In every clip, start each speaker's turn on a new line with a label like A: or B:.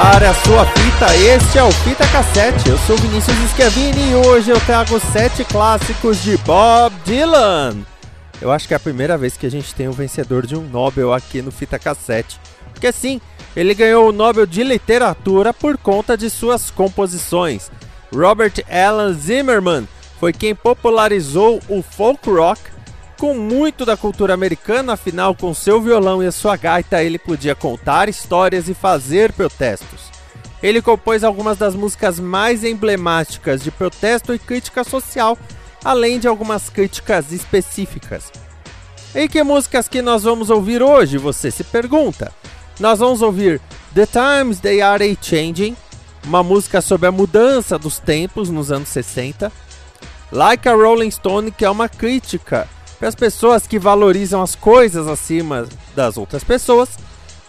A: Prepare a sua fita, este é o Fita Cassete. Eu sou Vinícius Schiavini e hoje eu trago sete clássicos de Bob Dylan. Eu acho que é a primeira vez que a gente tem um vencedor de um Nobel aqui no Fita Cassete. Porque sim, ele ganhou o Nobel de Literatura por conta de suas composições. Robert Alan Zimmerman foi quem popularizou o folk rock com muito da cultura americana, afinal, com seu violão e a sua gaita, ele podia contar histórias e fazer protestos. Ele compôs algumas das músicas mais emblemáticas de protesto e crítica social, além de algumas críticas específicas. E que músicas que nós vamos ouvir hoje, você se pergunta? Nós vamos ouvir The Times They Are A Changing, uma música sobre a mudança dos tempos nos anos 60. Like a Rolling Stone, que é uma crítica para as pessoas que valorizam as coisas acima das outras pessoas.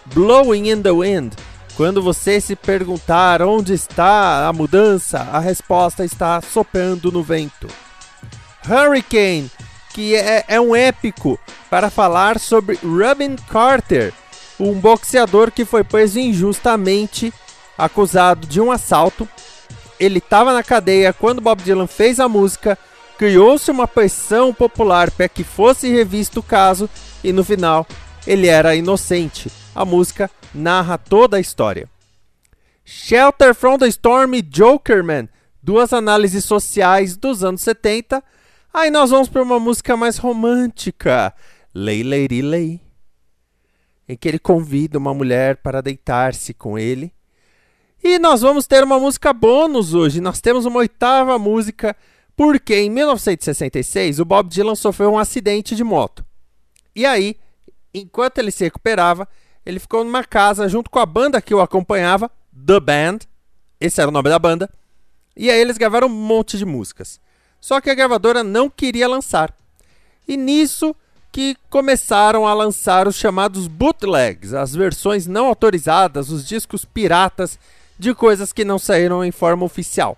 A: Blowing in the Wind. Quando você se perguntar onde está a mudança, a resposta está soprando no vento. Hurricane, que é, é um épico para falar sobre Robin Carter, um boxeador que foi preso injustamente, acusado de um assalto. Ele estava na cadeia quando Bob Dylan fez a música criou-se uma pressão popular para que fosse revisto o caso e no final ele era inocente. A música narra toda a história. Shelter from the Storm e Jokerman, duas análises sociais dos anos 70. Aí nós vamos para uma música mais romântica, Lay Lady Lay, em que ele convida uma mulher para deitar-se com ele. E nós vamos ter uma música bônus hoje. Nós temos uma oitava música porque em 1966 o Bob Dylan sofreu um acidente de moto. E aí, enquanto ele se recuperava, ele ficou numa casa junto com a banda que o acompanhava, The Band. Esse era o nome da banda. E aí eles gravaram um monte de músicas. Só que a gravadora não queria lançar. E nisso que começaram a lançar os chamados bootlegs, as versões não autorizadas, os discos piratas de coisas que não saíram em forma oficial.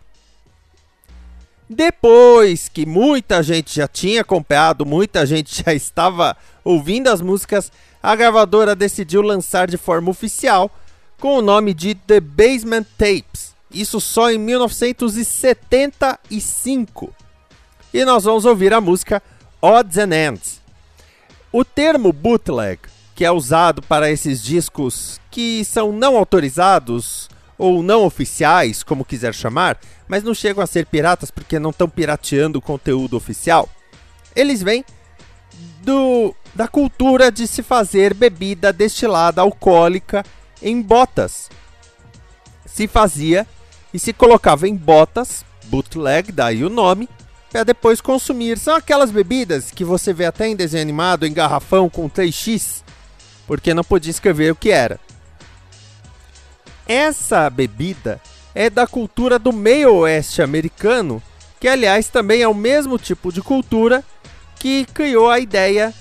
A: Depois que muita gente já tinha comprado, muita gente já estava ouvindo as músicas, a gravadora decidiu lançar de forma oficial com o nome de The Basement Tapes. Isso só em 1975. E nós vamos ouvir a música Odds and Ends. O termo bootleg, que é usado para esses discos que são não autorizados ou não oficiais, como quiser chamar, mas não chegam a ser piratas porque não estão pirateando o conteúdo oficial. Eles vêm do da cultura de se fazer bebida destilada alcoólica em botas. Se fazia e se colocava em botas, bootleg, daí o nome, para depois consumir. São aquelas bebidas que você vê até em desenho animado, em garrafão com 3x, porque não podia escrever o que era. Essa bebida é da cultura do meio oeste americano, que aliás também é o mesmo tipo de cultura que criou a ideia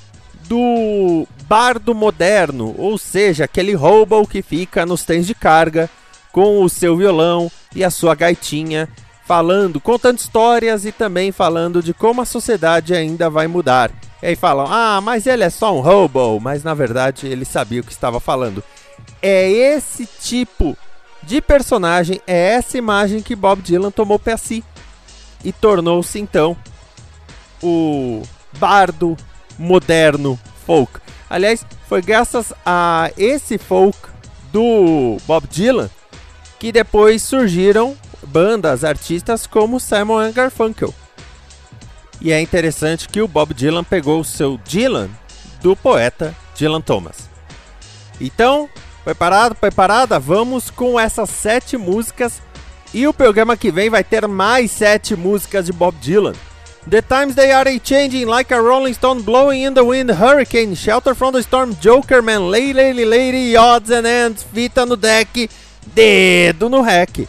A: do bardo moderno, ou seja, aquele hobo que fica nos trens de carga com o seu violão e a sua gaitinha, falando, contando histórias e também falando de como a sociedade ainda vai mudar. E aí falam: "Ah, mas ele é só um hobo", mas na verdade ele sabia o que estava falando. É esse tipo de personagem, é essa imagem que Bob Dylan tomou para si e tornou-se então o bardo moderno folk. Aliás, foi graças a esse folk do Bob Dylan que depois surgiram bandas, artistas como Simon Garfunkel. E é interessante que o Bob Dylan pegou o seu Dylan do poeta Dylan Thomas. Então, preparado, preparada? Vamos com essas sete músicas e o programa que vem vai ter mais sete músicas de Bob Dylan. The times they are changing like a rolling stone blowing in the wind, hurricane, shelter from the storm, Joker man, lady, lady, lady, odds and ends, fita no deck, dedo no rec.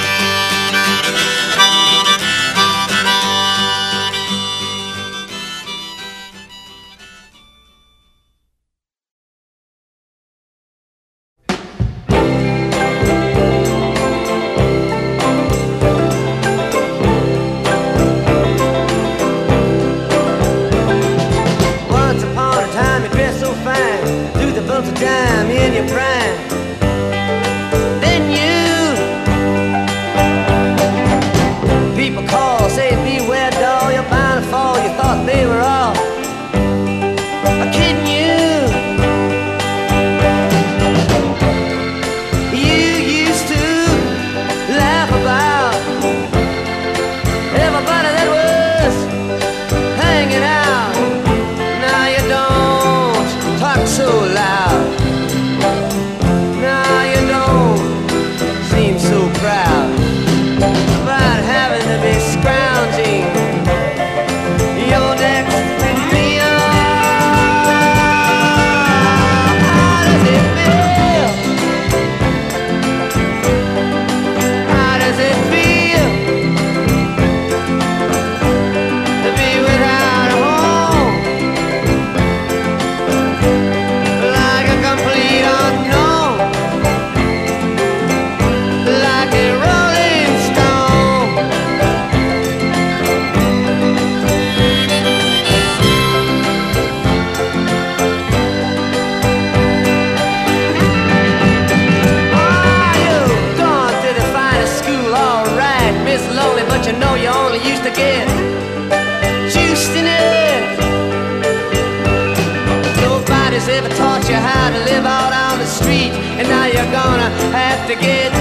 B: you how to live out on the street, and now you're gonna have to get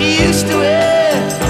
B: used to it.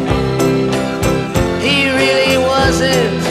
B: promises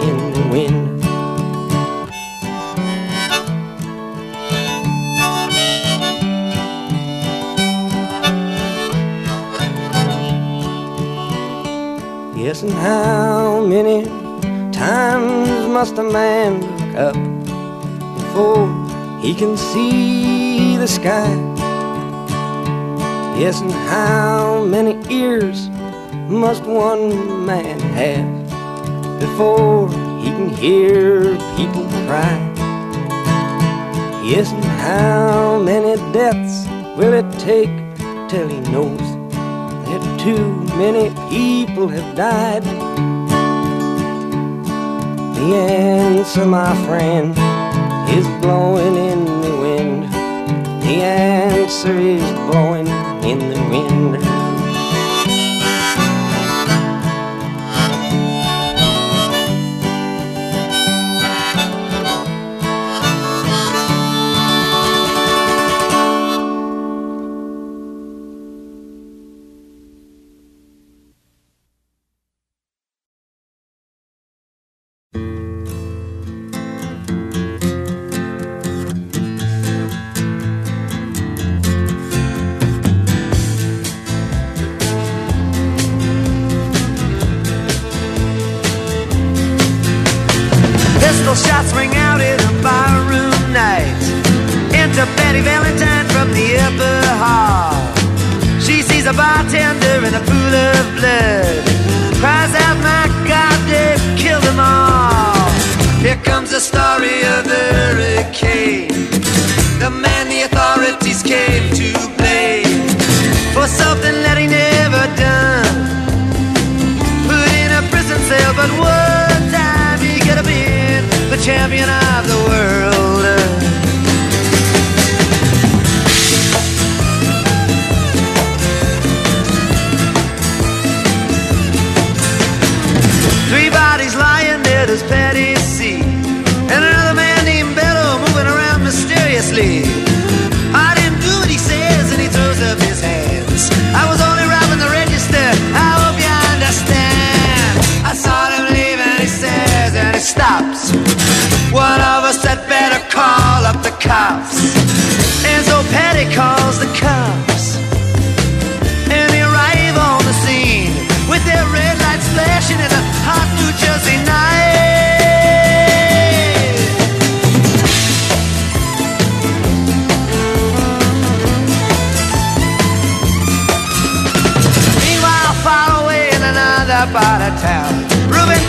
C: in the wind. Yes, and how many times must a man look up before he can see the sky? Yes, and how many ears must one man have before he can hear people cry? Yes, and how many deaths will it take till he knows that too many people have died? The answer, my friend,
B: as Patty C. And another man named Bello moving around mysteriously. I didn't do what he says, and he throws up his hands. I was only robbing the register. I hope you understand. I saw him leave, and he says, and he stops. One of us had better call up the cops. And so Patty calls the cops. And they arrive on the scene with their red lights flashing in a hot New Jersey night.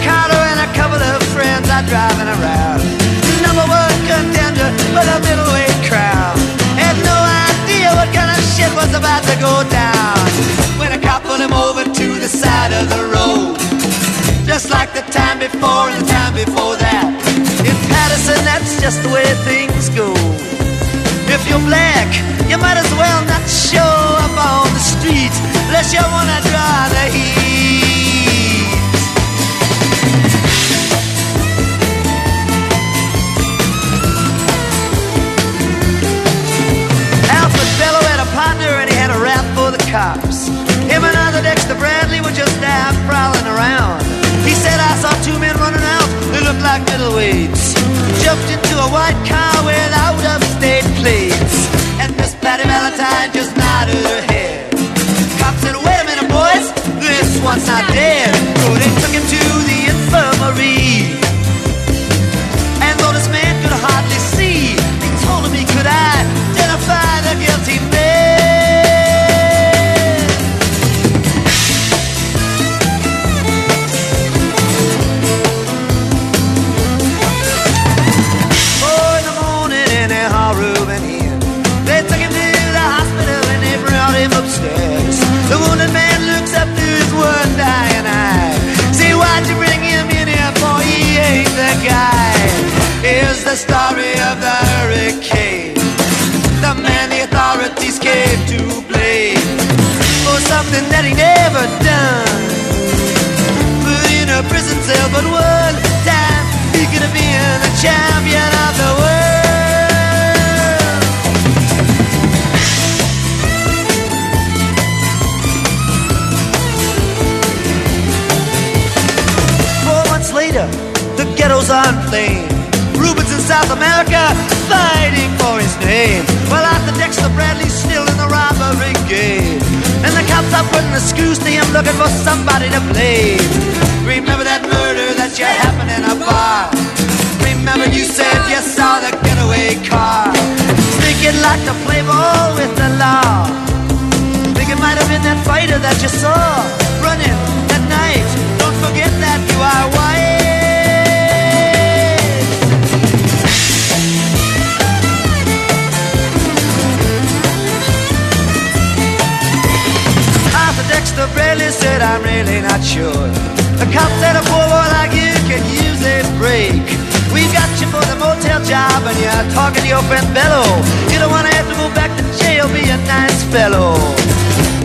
B: Carter and a couple of friends are driving around. Number one contender for the middleweight crown. Had no idea what kind of shit was about to go down. When a cop pulled him over to the side of the road. Just like the time before and the time before that. In Patterson, that's just the way things go. If you're black, you might as well not show up on the street unless you wanna draw the heat. Champion of the world. Four months later, the ghettos. Rubens in South America fighting for his name. While Arthur Dexter Bradley's still in the robbery game. And the cops are putting the screws to him looking for somebody to blame. Remember that murder that you happened in a bar. Remember you said you saw the getaway car. Think you'd like to play ball with the law. Think it might have been that fighter that you saw running that night. Don't forget that you are white. Dexter Bradley said, I'm really not sure. The cop said a poor boy like you can use a break. We got you for the motel job and you're talking to your friend Bello. You don't want to have to go back to jail, be a nice fellow.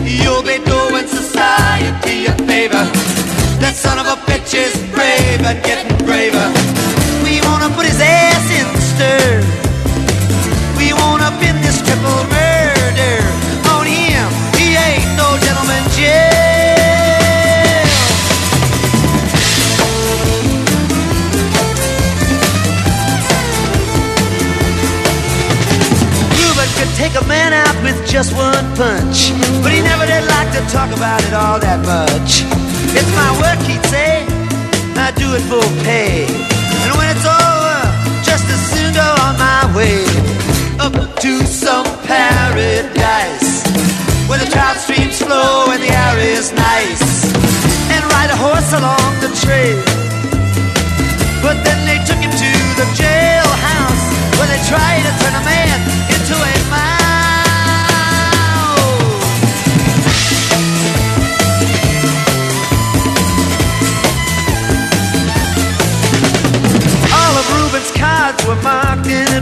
B: You'll be doing society a favor. That son of a bitch is brave and getting braver. We wanna put his ass in stir. We wanna pin this triple punch, but he never did like to talk about it all that much. It's my work, he'd say. I do it for pay, and when it's over, just as soon go on my way up to some paradise where the trout streams flow and the air is nice, and ride a horse along the trail. But then they took him to the jailhouse where they tried to turn a man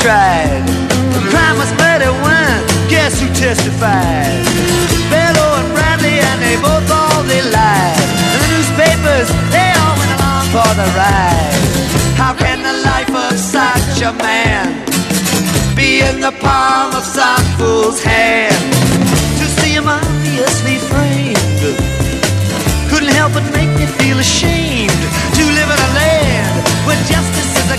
B: Tried. The crime was murder one. Guess who testified? Bello and Bradley, and they both all they lied. The newspapers, they all went along for the ride. How can the life of such a man be in the palm of some fool's hand? To see him obviously framed couldn't help but make me feel ashamed to live in a land where justice is a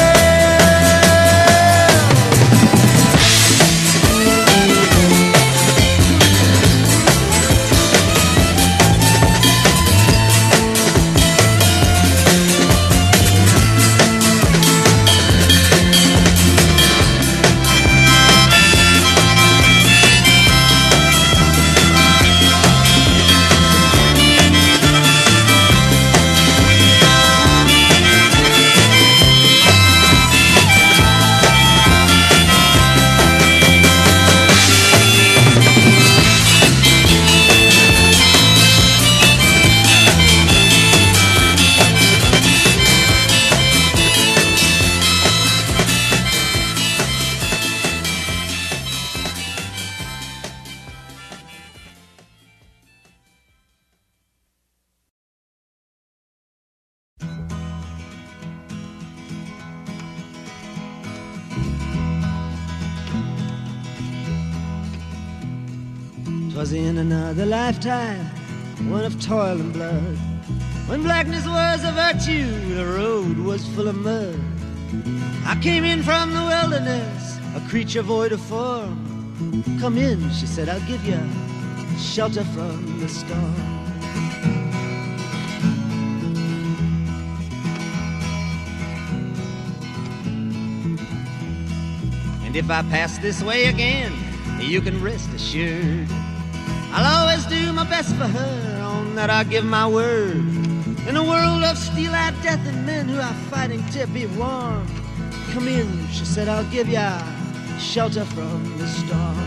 B: Lifetime, one of toil and blood. When blackness was a virtue, the road was full of mud. I came in from the wilderness, a creature void of form. Come in, she said, I'll give you shelter from the storm. And if I pass this way again, you can rest assured. I'll always do my best for her, on that I give my word. In a world of steel-eyed death and men who are fighting to be warm. Come in, she said, I'll give ya shelter from the storm.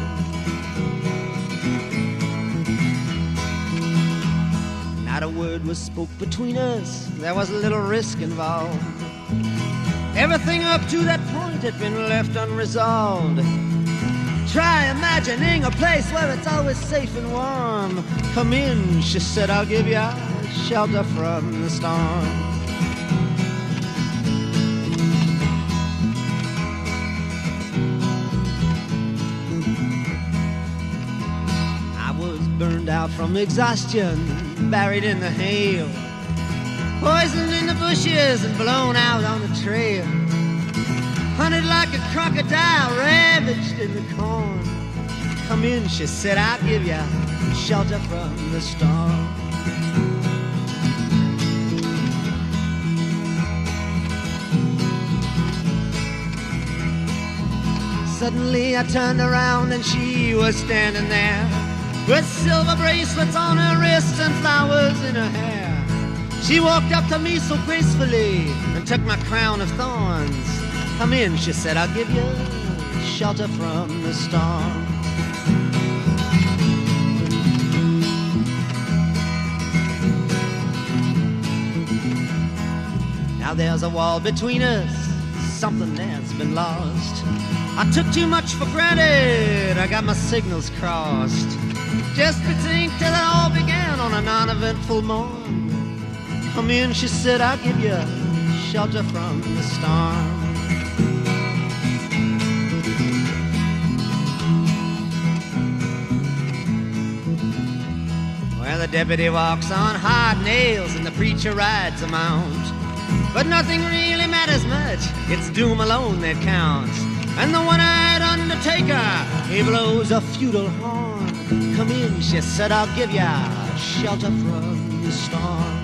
B: Not a word was spoke between us, there was a little risk involved. Everything up to that point had been left unresolved. Try imagining a place where it's always safe and warm. Come in, she said, I'll give you shelter from the storm. I was burned out from exhaustion, buried in the hail, poisoned in the bushes and blown out on the trail. Hunted like a crocodile, ravaged in the corn. Come in, she said, I'll give you shelter from the storm. Suddenly I turned around and she was standing there with silver bracelets on her wrists and flowers in her hair. She walked up to me so gracefully and took my crown of thorns. Come in, she said, I'll give you shelter from the storm. Now there's a wall between us, something that's been lost. I took too much for granted, I got my signals crossed. Just between till it all began on a non-eventful morn. Come in, she said, I'll give you shelter from the storm. The deputy walks on hard nails and the preacher rides a mount. But nothing really matters much, it's doom alone that counts. And the one-eyed undertaker, he blows a feudal horn. Come in, she said, I'll give ya shelter from the storm.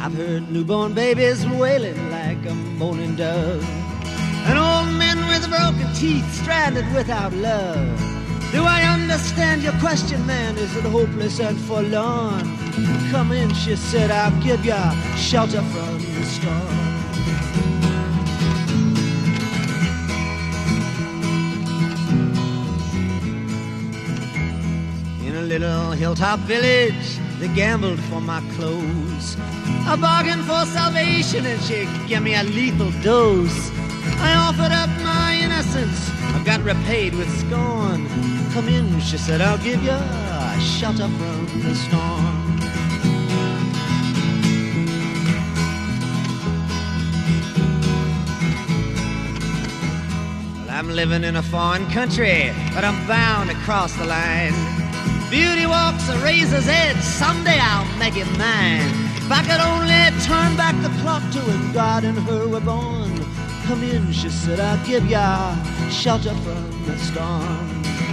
B: I've heard newborn babies wailing like a moaning dove. With broken teeth stranded without love. Do I understand your question, man? Is it hopeless and forlorn? Come in, she said, I'll give you shelter from the storm. In a little hilltop village, they gambled for my clothes. I bargained for salvation and she gave me a lethal dose. I offered up my innocence, I got repaid with scorn. Come in, she said, I'll give you a shelter from the storm. Well, I'm living in a foreign country, but I'm bound to cross the line. Beauty walks a razor's edge, someday I'll make it mine. If I could only turn back the clock to when God and her were born. Come in, she said, I'll give ya shelter from the storm.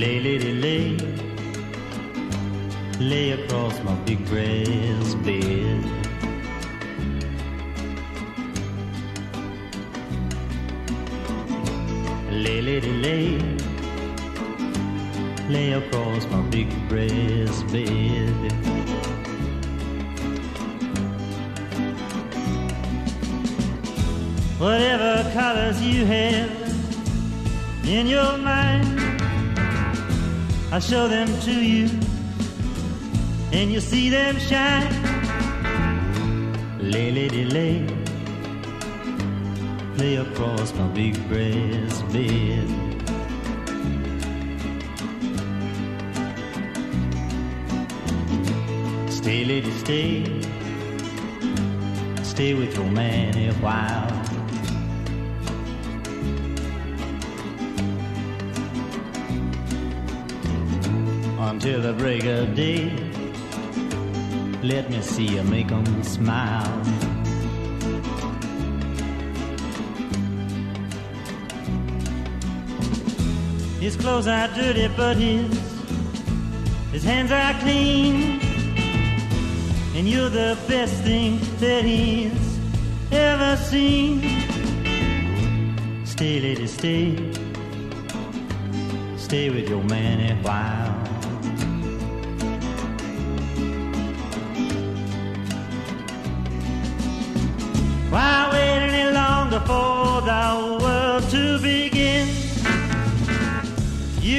D: Lay, lady, lay, lay across my big brass bed. Lay, lady, lay, lay across my big brass bed. Whatever colors you have in your mind, I'll show them to you, and you'll see them shine. Lay, lady, lay, lay across my big brass bed. Stay, lady, stay, stay with your man a while. Until the break of day. Let me see you make 'em smile. His clothes are dirty, but his his hands are clean. And you're the best thing that he's ever seen. Stay, lady, stay. Stay with your man a while.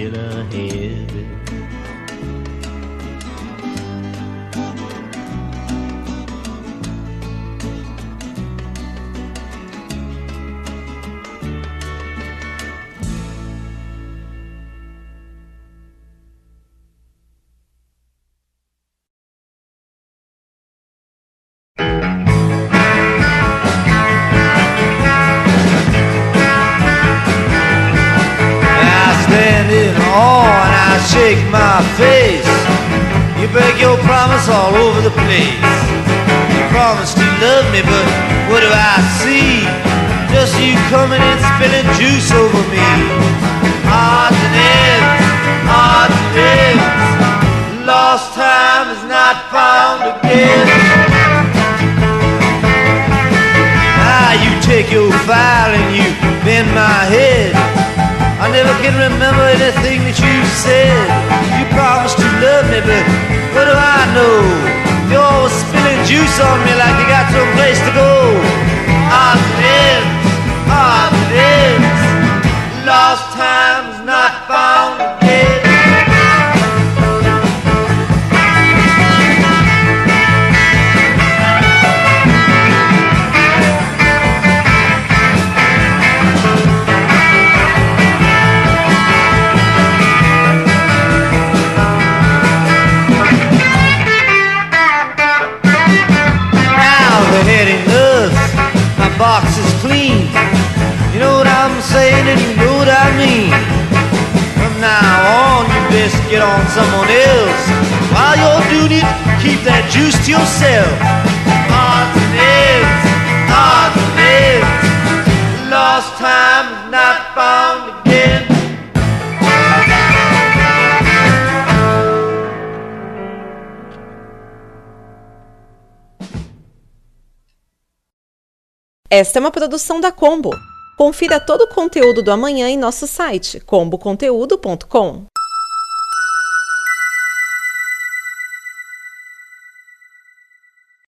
D: still ahead.
B: On me like you got some place to go. Keep that juice to yourself. Odds and ends, odds and ends. Lost time not found again.
E: Esta é uma produção da Combo. Confira todo o conteúdo do amanhã em nosso site comboconteúdo.com.